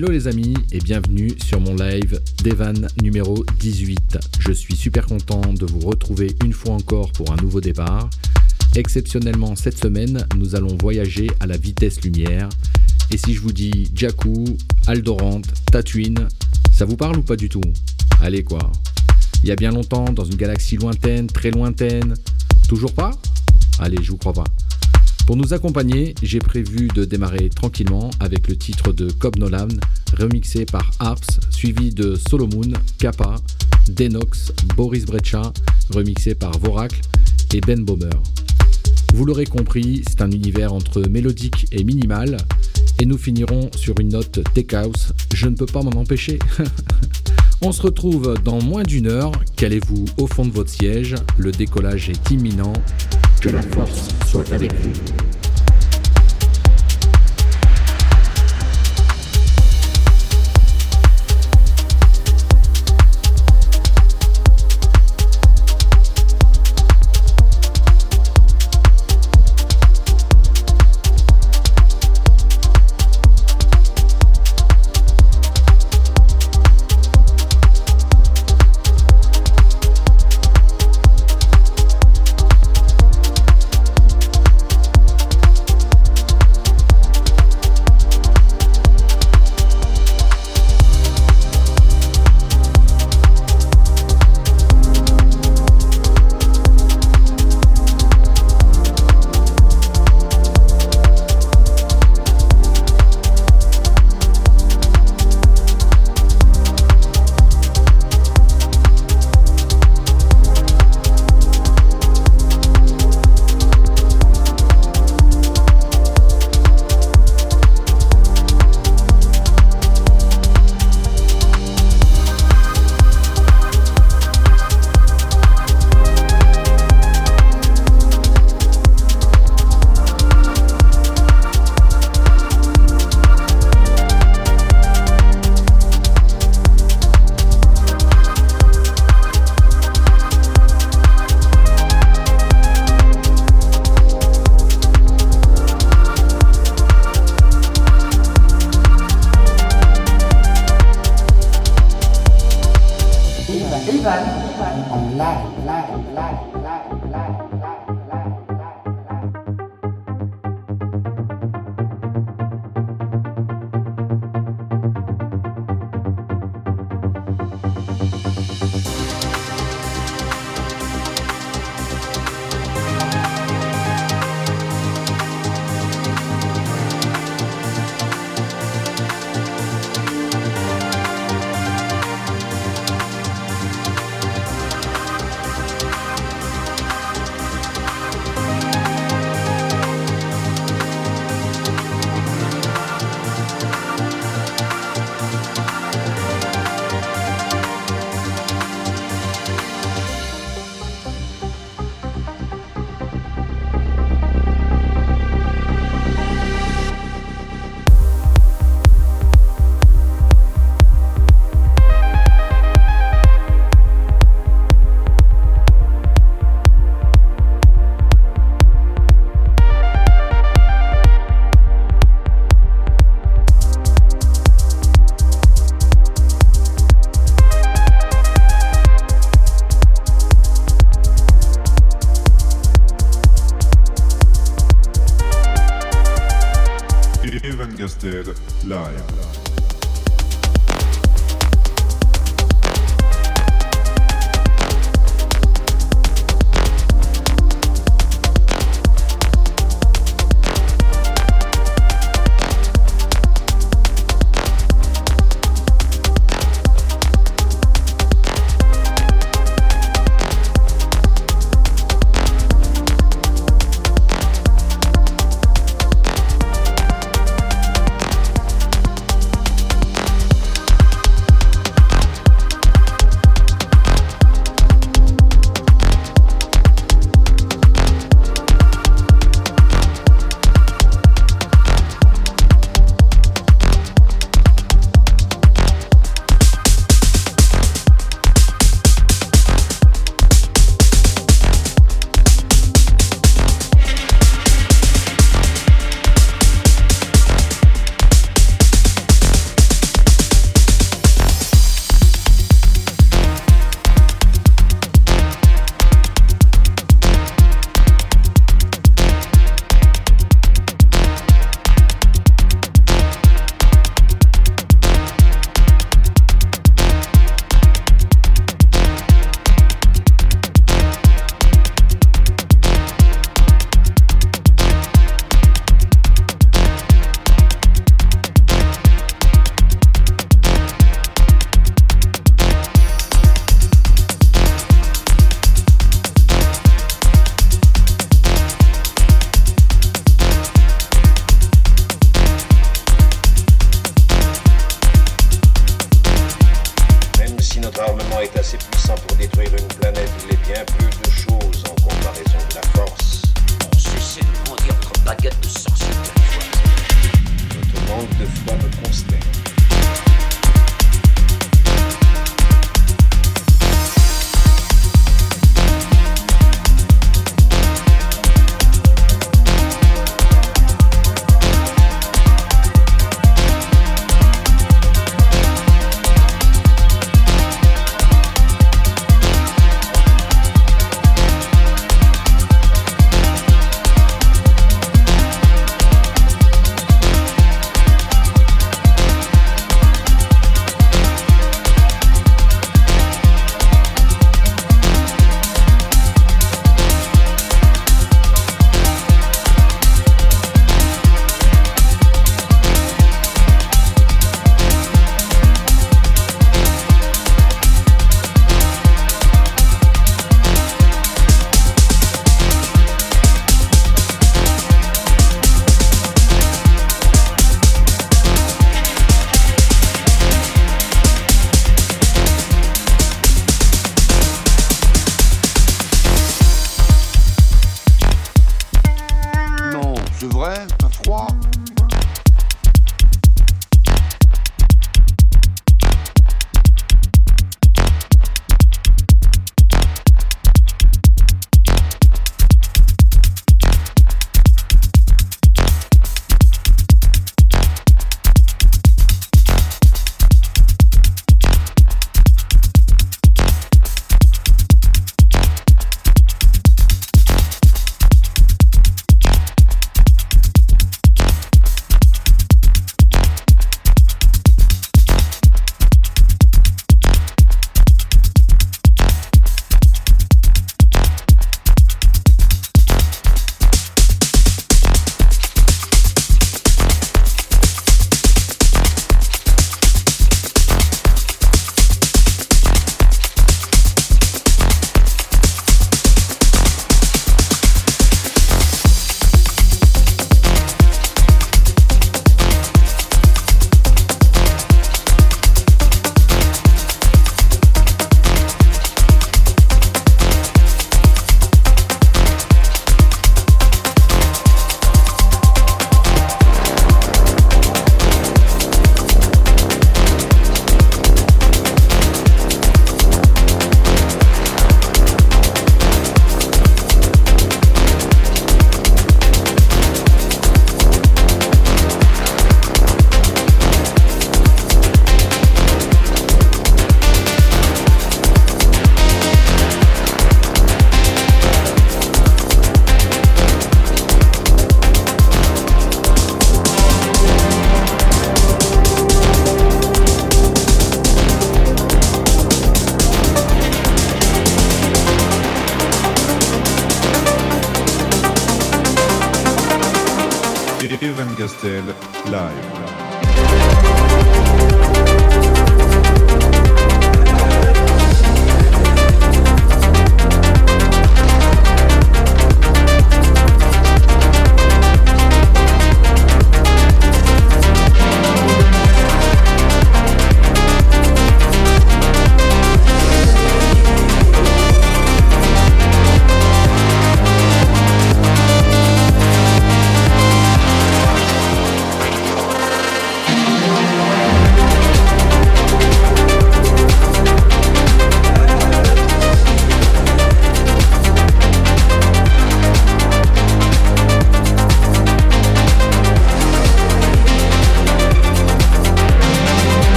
Hello les amis et bienvenue sur mon live d'Evan numéro 18. Je suis super content de vous retrouver une fois encore pour un nouveau départ. Exceptionnellement cette semaine, nous allons voyager à la vitesse lumière. Et si je vous dis Jakku, Aldorante, Tatooine, ça vous parle ou pas du tout? Allez quoi. Il y a bien longtemps, dans une galaxie lointaine, très lointaine. Toujours pas? Allez, je vous crois pas. Pour nous accompagner, j'ai prévu de démarrer tranquillement avec le titre de Cobb Nolan, remixé par Harps, suivi de Solomon, Kappa, Denox, Boris Brecha, remixé par Voracle et Ben Bomer. Vous l'aurez compris, c'est un univers entre mélodique et minimal, et nous finirons sur une note tech house, je ne peux pas m'en empêcher. On se retrouve dans moins d'une heure, calez-vous au fond de votre siège, le décollage est imminent, que la force soit avec vous. live.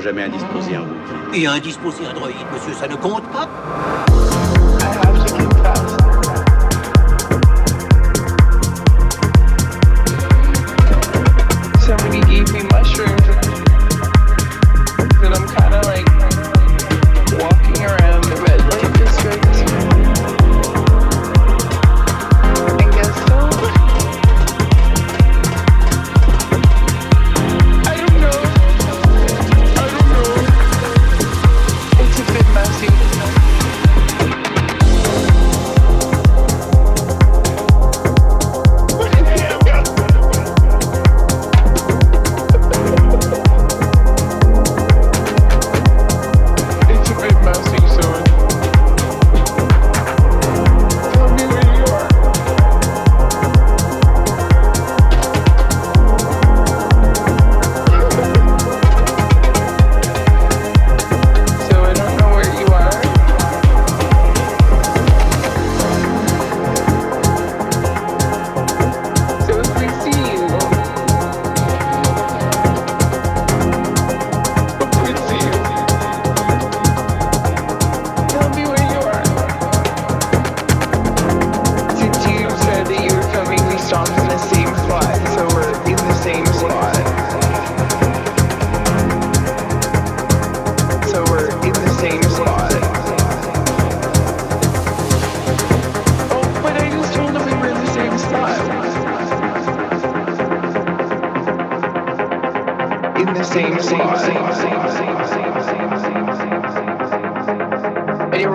Jamais indisposé en route. Et indisposé Android, monsieur, ça ne compte pas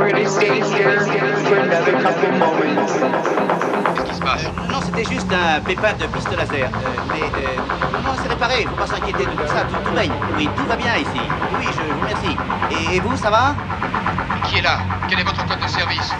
Qu'est-ce qui se passe? Non, c'était juste un pépin de piste laser. Euh, mais euh, non, c'est réparé, faut pas s'inquiéter de tout ça, tout, baigne. Oui, tout va bien ici. Oui, je vous remercie. Et, et vous, ça va? Qui est là? Quel est votre code de service?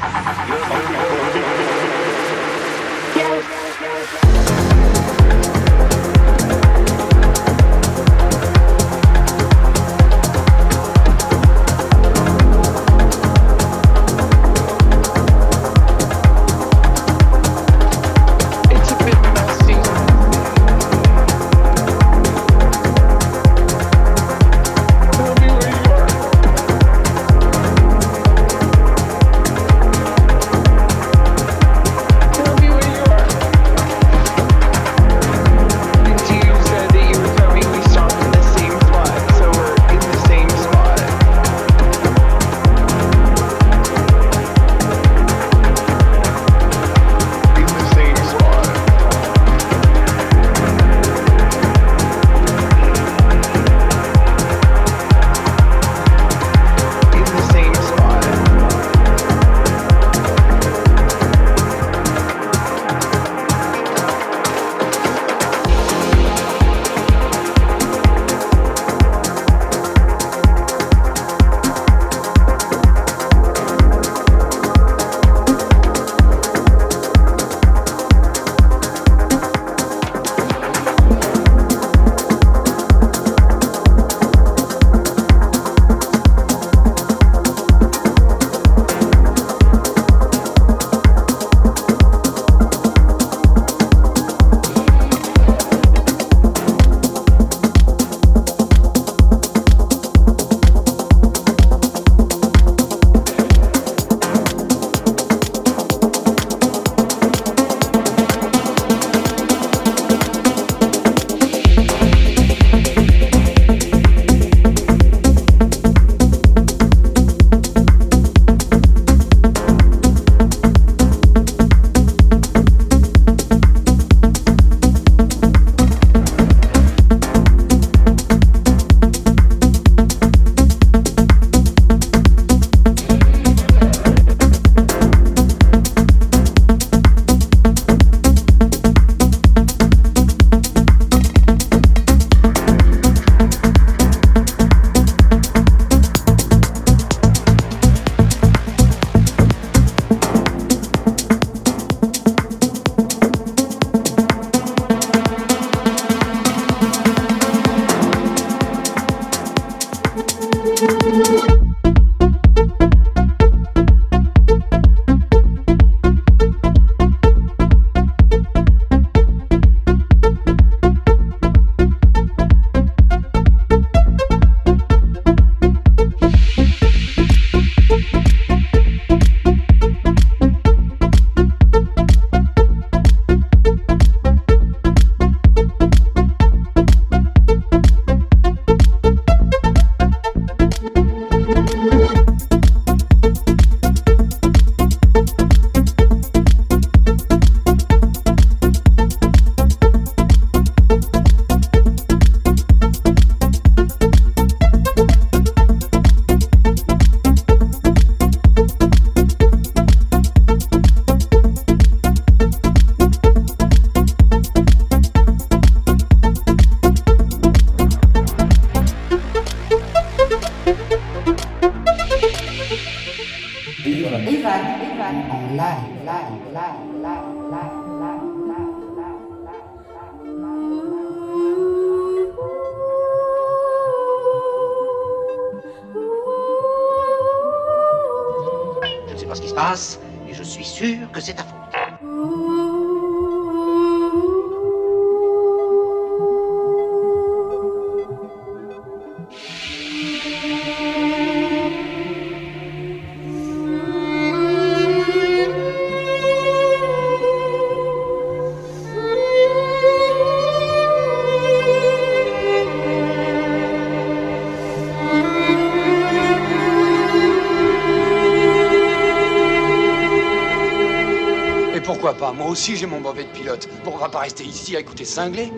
Pilote. Pourquoi pas rester ici à écouter cingler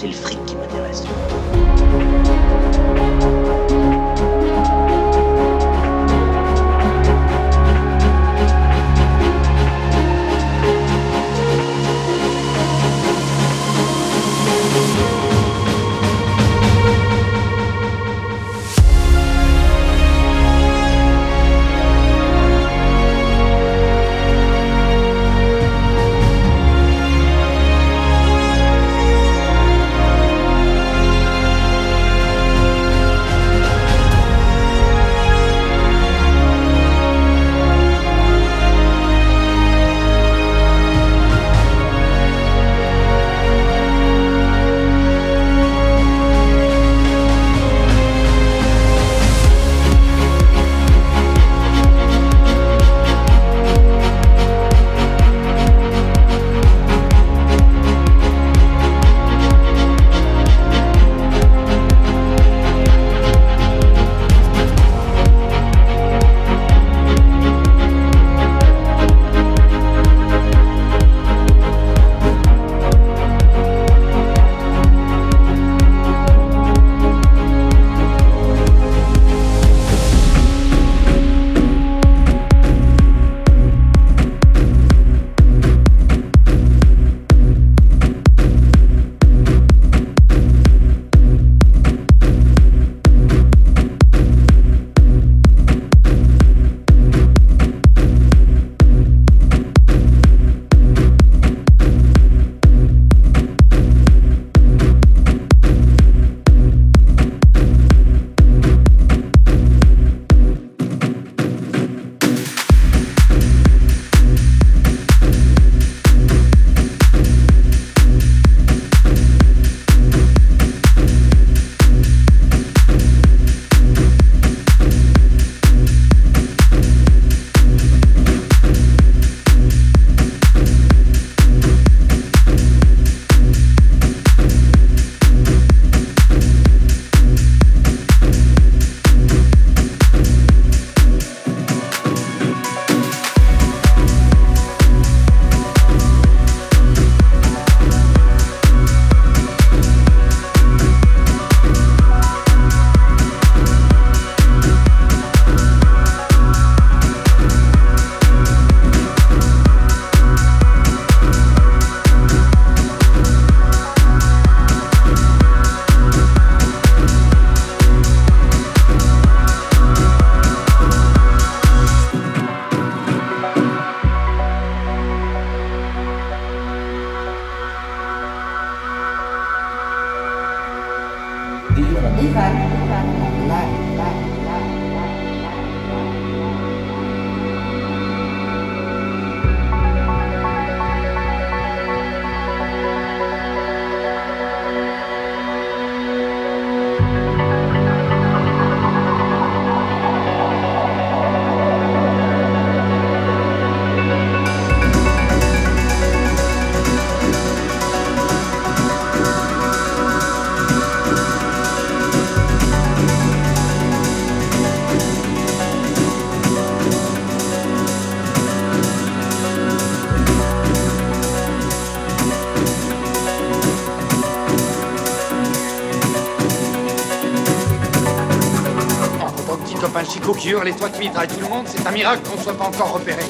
c'est le 一凡，一凡，来。Les toits qui mitraillent tout le monde, c'est un miracle qu'on ne soit pas encore repéré.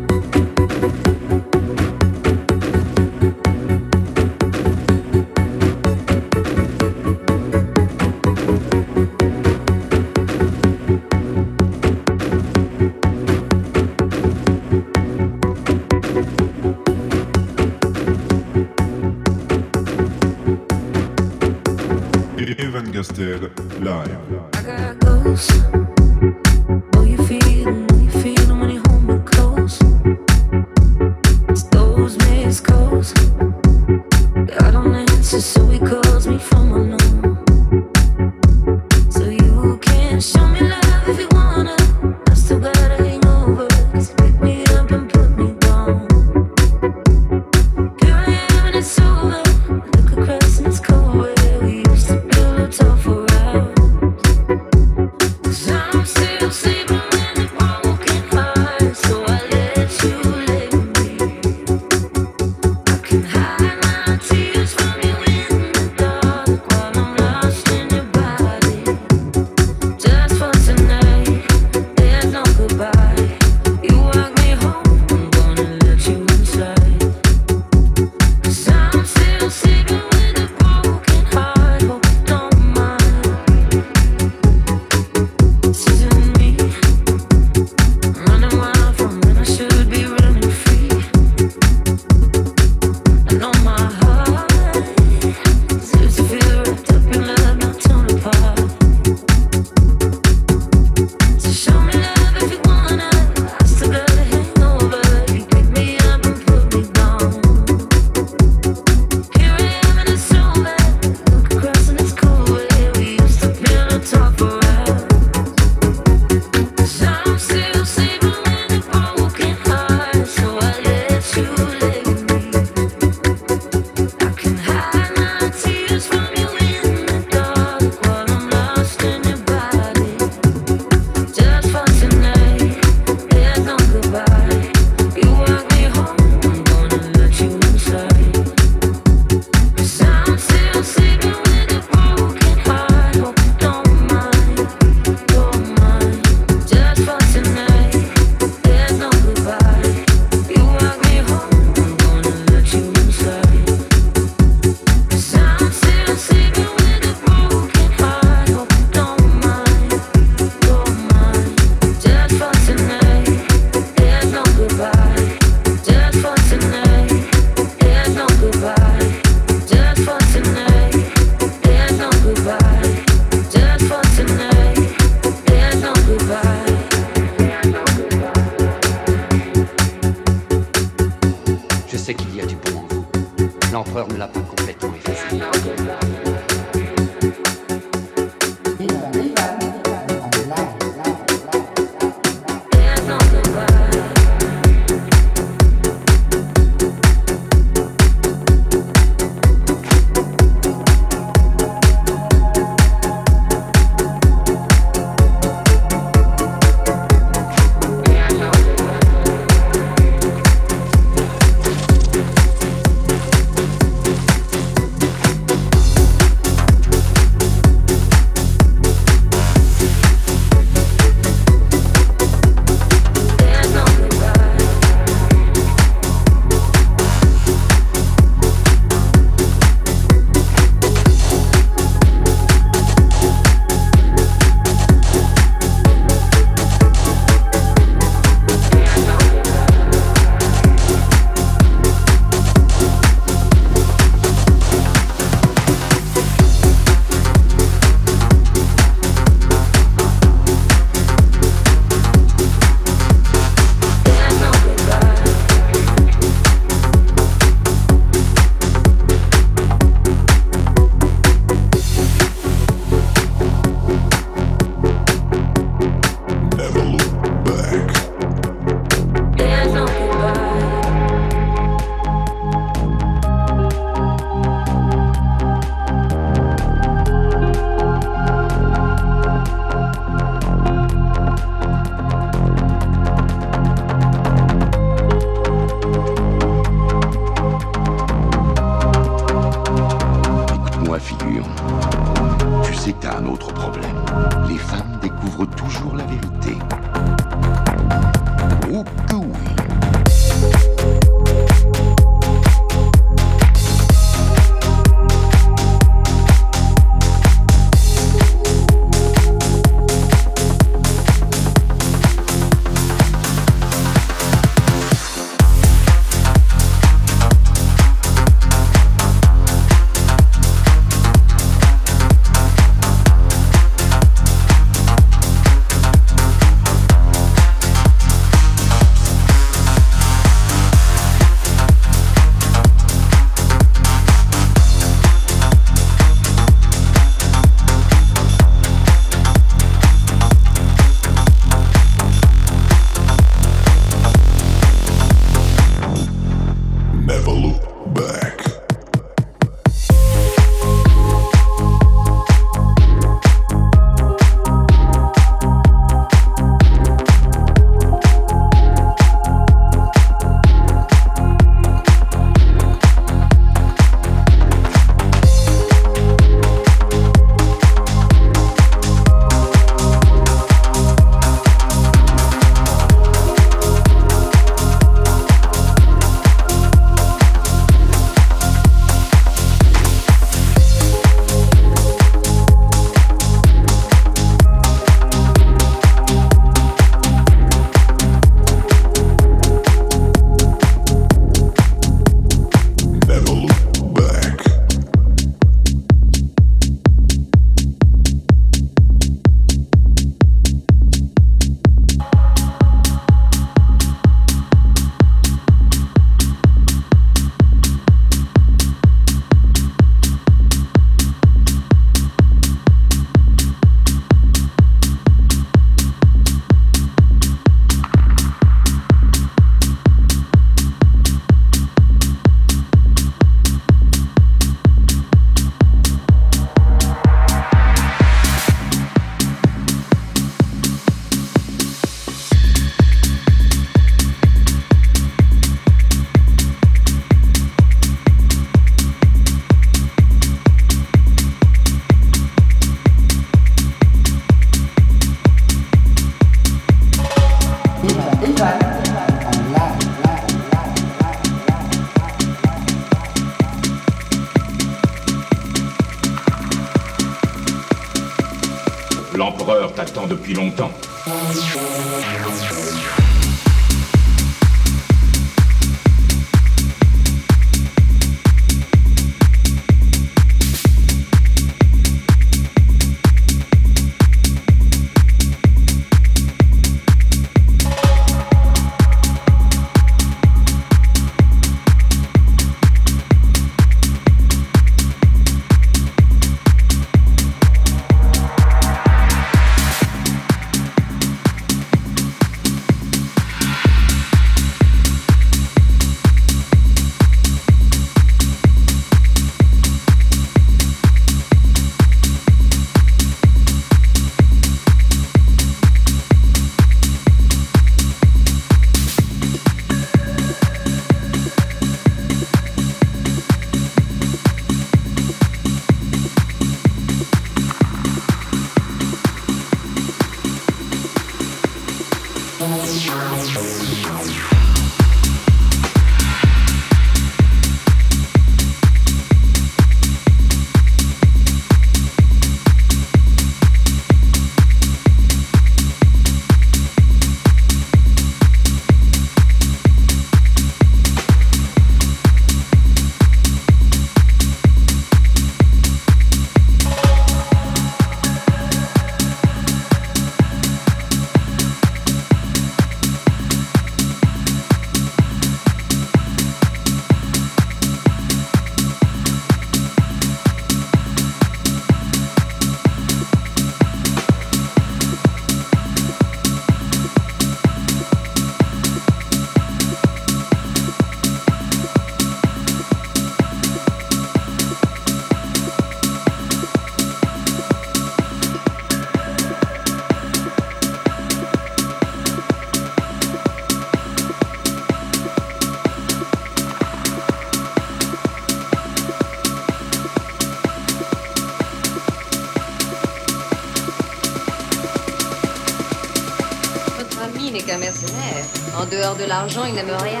L'argent, il n'aime rien.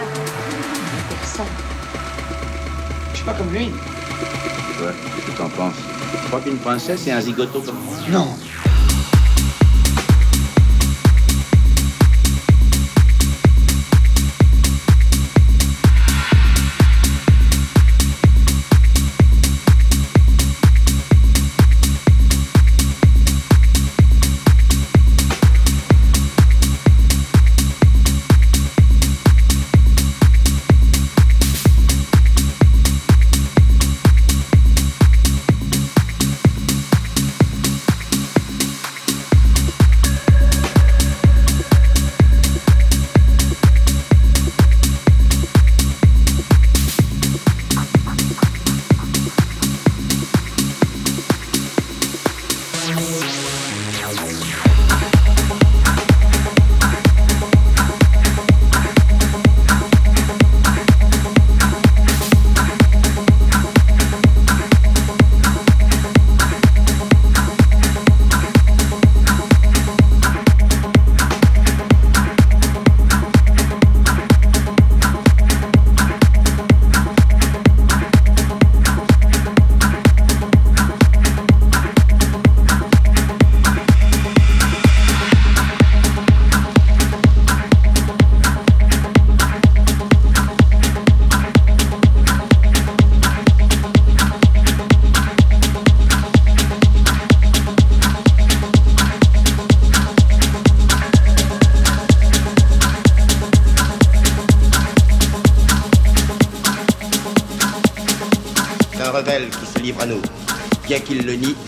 Personne. Je suis pas comme lui. Toi, qu'est-ce que t'en penses? Tu crois qu'une princesse est un zigoto comme moi Non.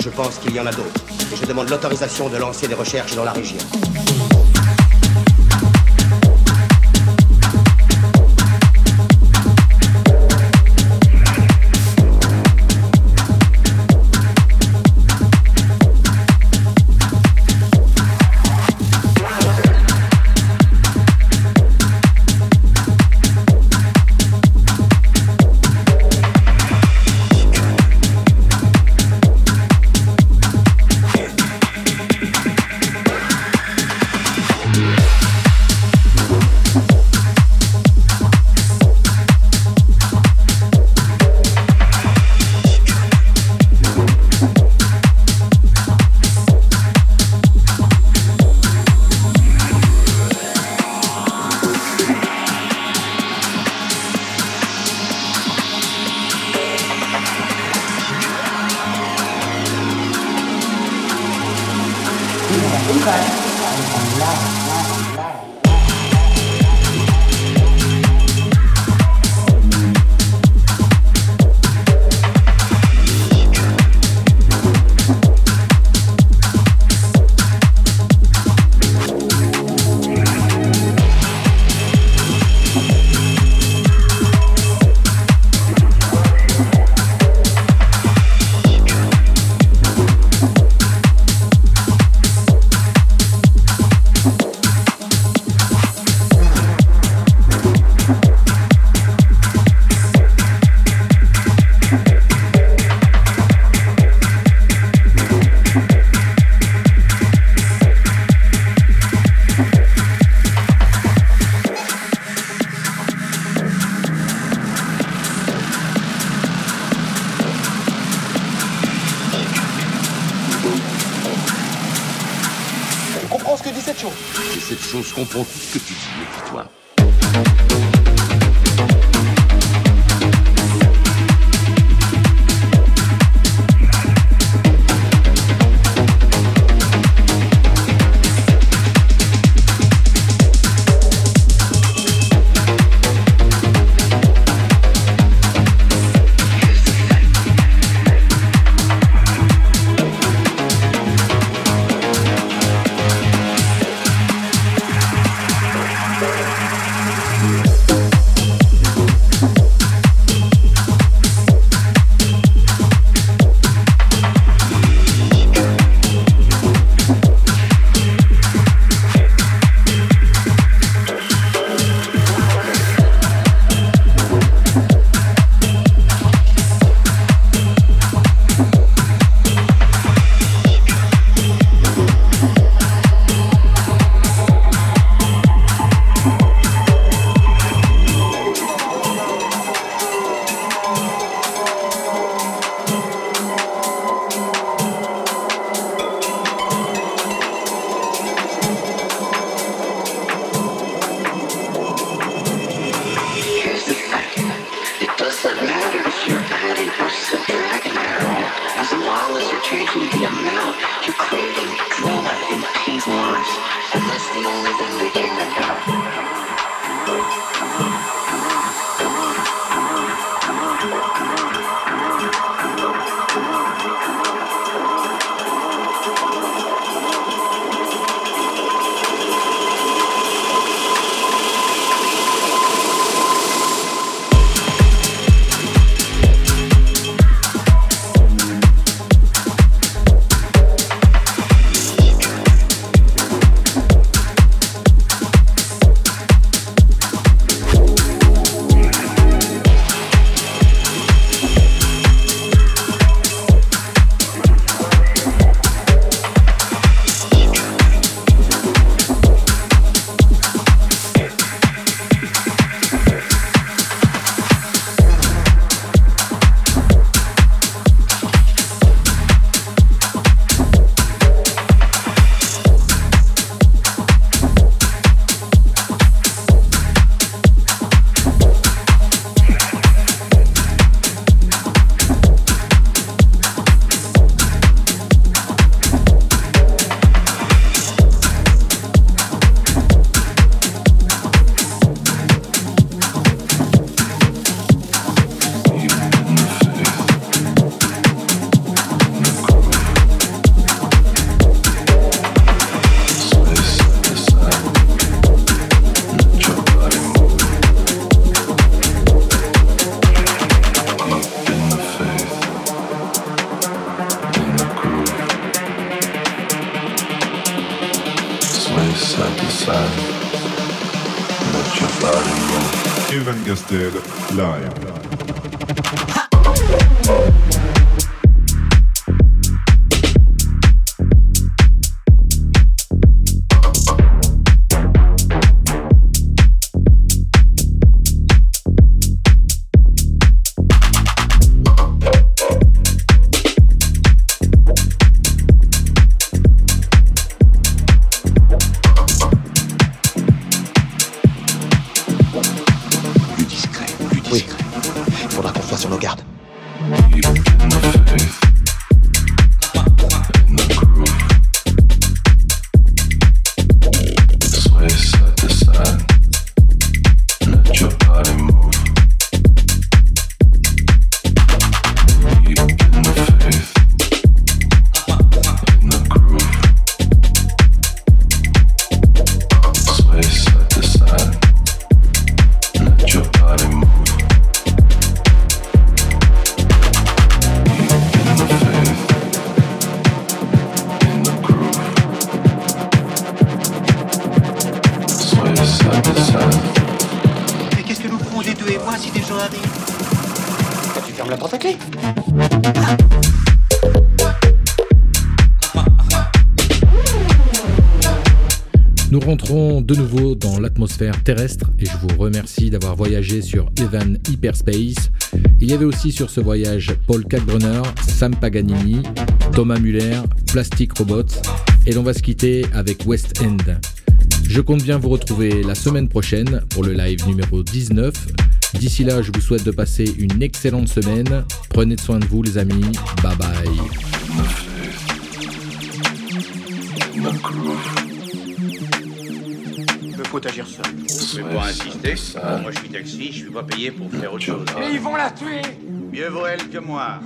Je pense qu'il y en a d'autres. Et je demande l'autorisation de lancer des recherches dans la région. Cette rentrons de nouveau dans l'atmosphère terrestre et je vous remercie d'avoir voyagé sur Evan Hyperspace. Il y avait aussi sur ce voyage Paul Kalkbrenner, Sam Paganini, Thomas Muller, Plastic Robots et l'on va se quitter avec West End. Je compte bien vous retrouver la semaine prochaine pour le live numéro 19. D'ici là, je vous souhaite de passer une excellente semaine. Prenez soin de vous les amis. Bye bye. Faut agir seul. Vous pouvez pas insister. Moi, je suis taxi, je suis pas payé pour faire autre chose. Mais ils vont la tuer Mieux vaut elle que moi.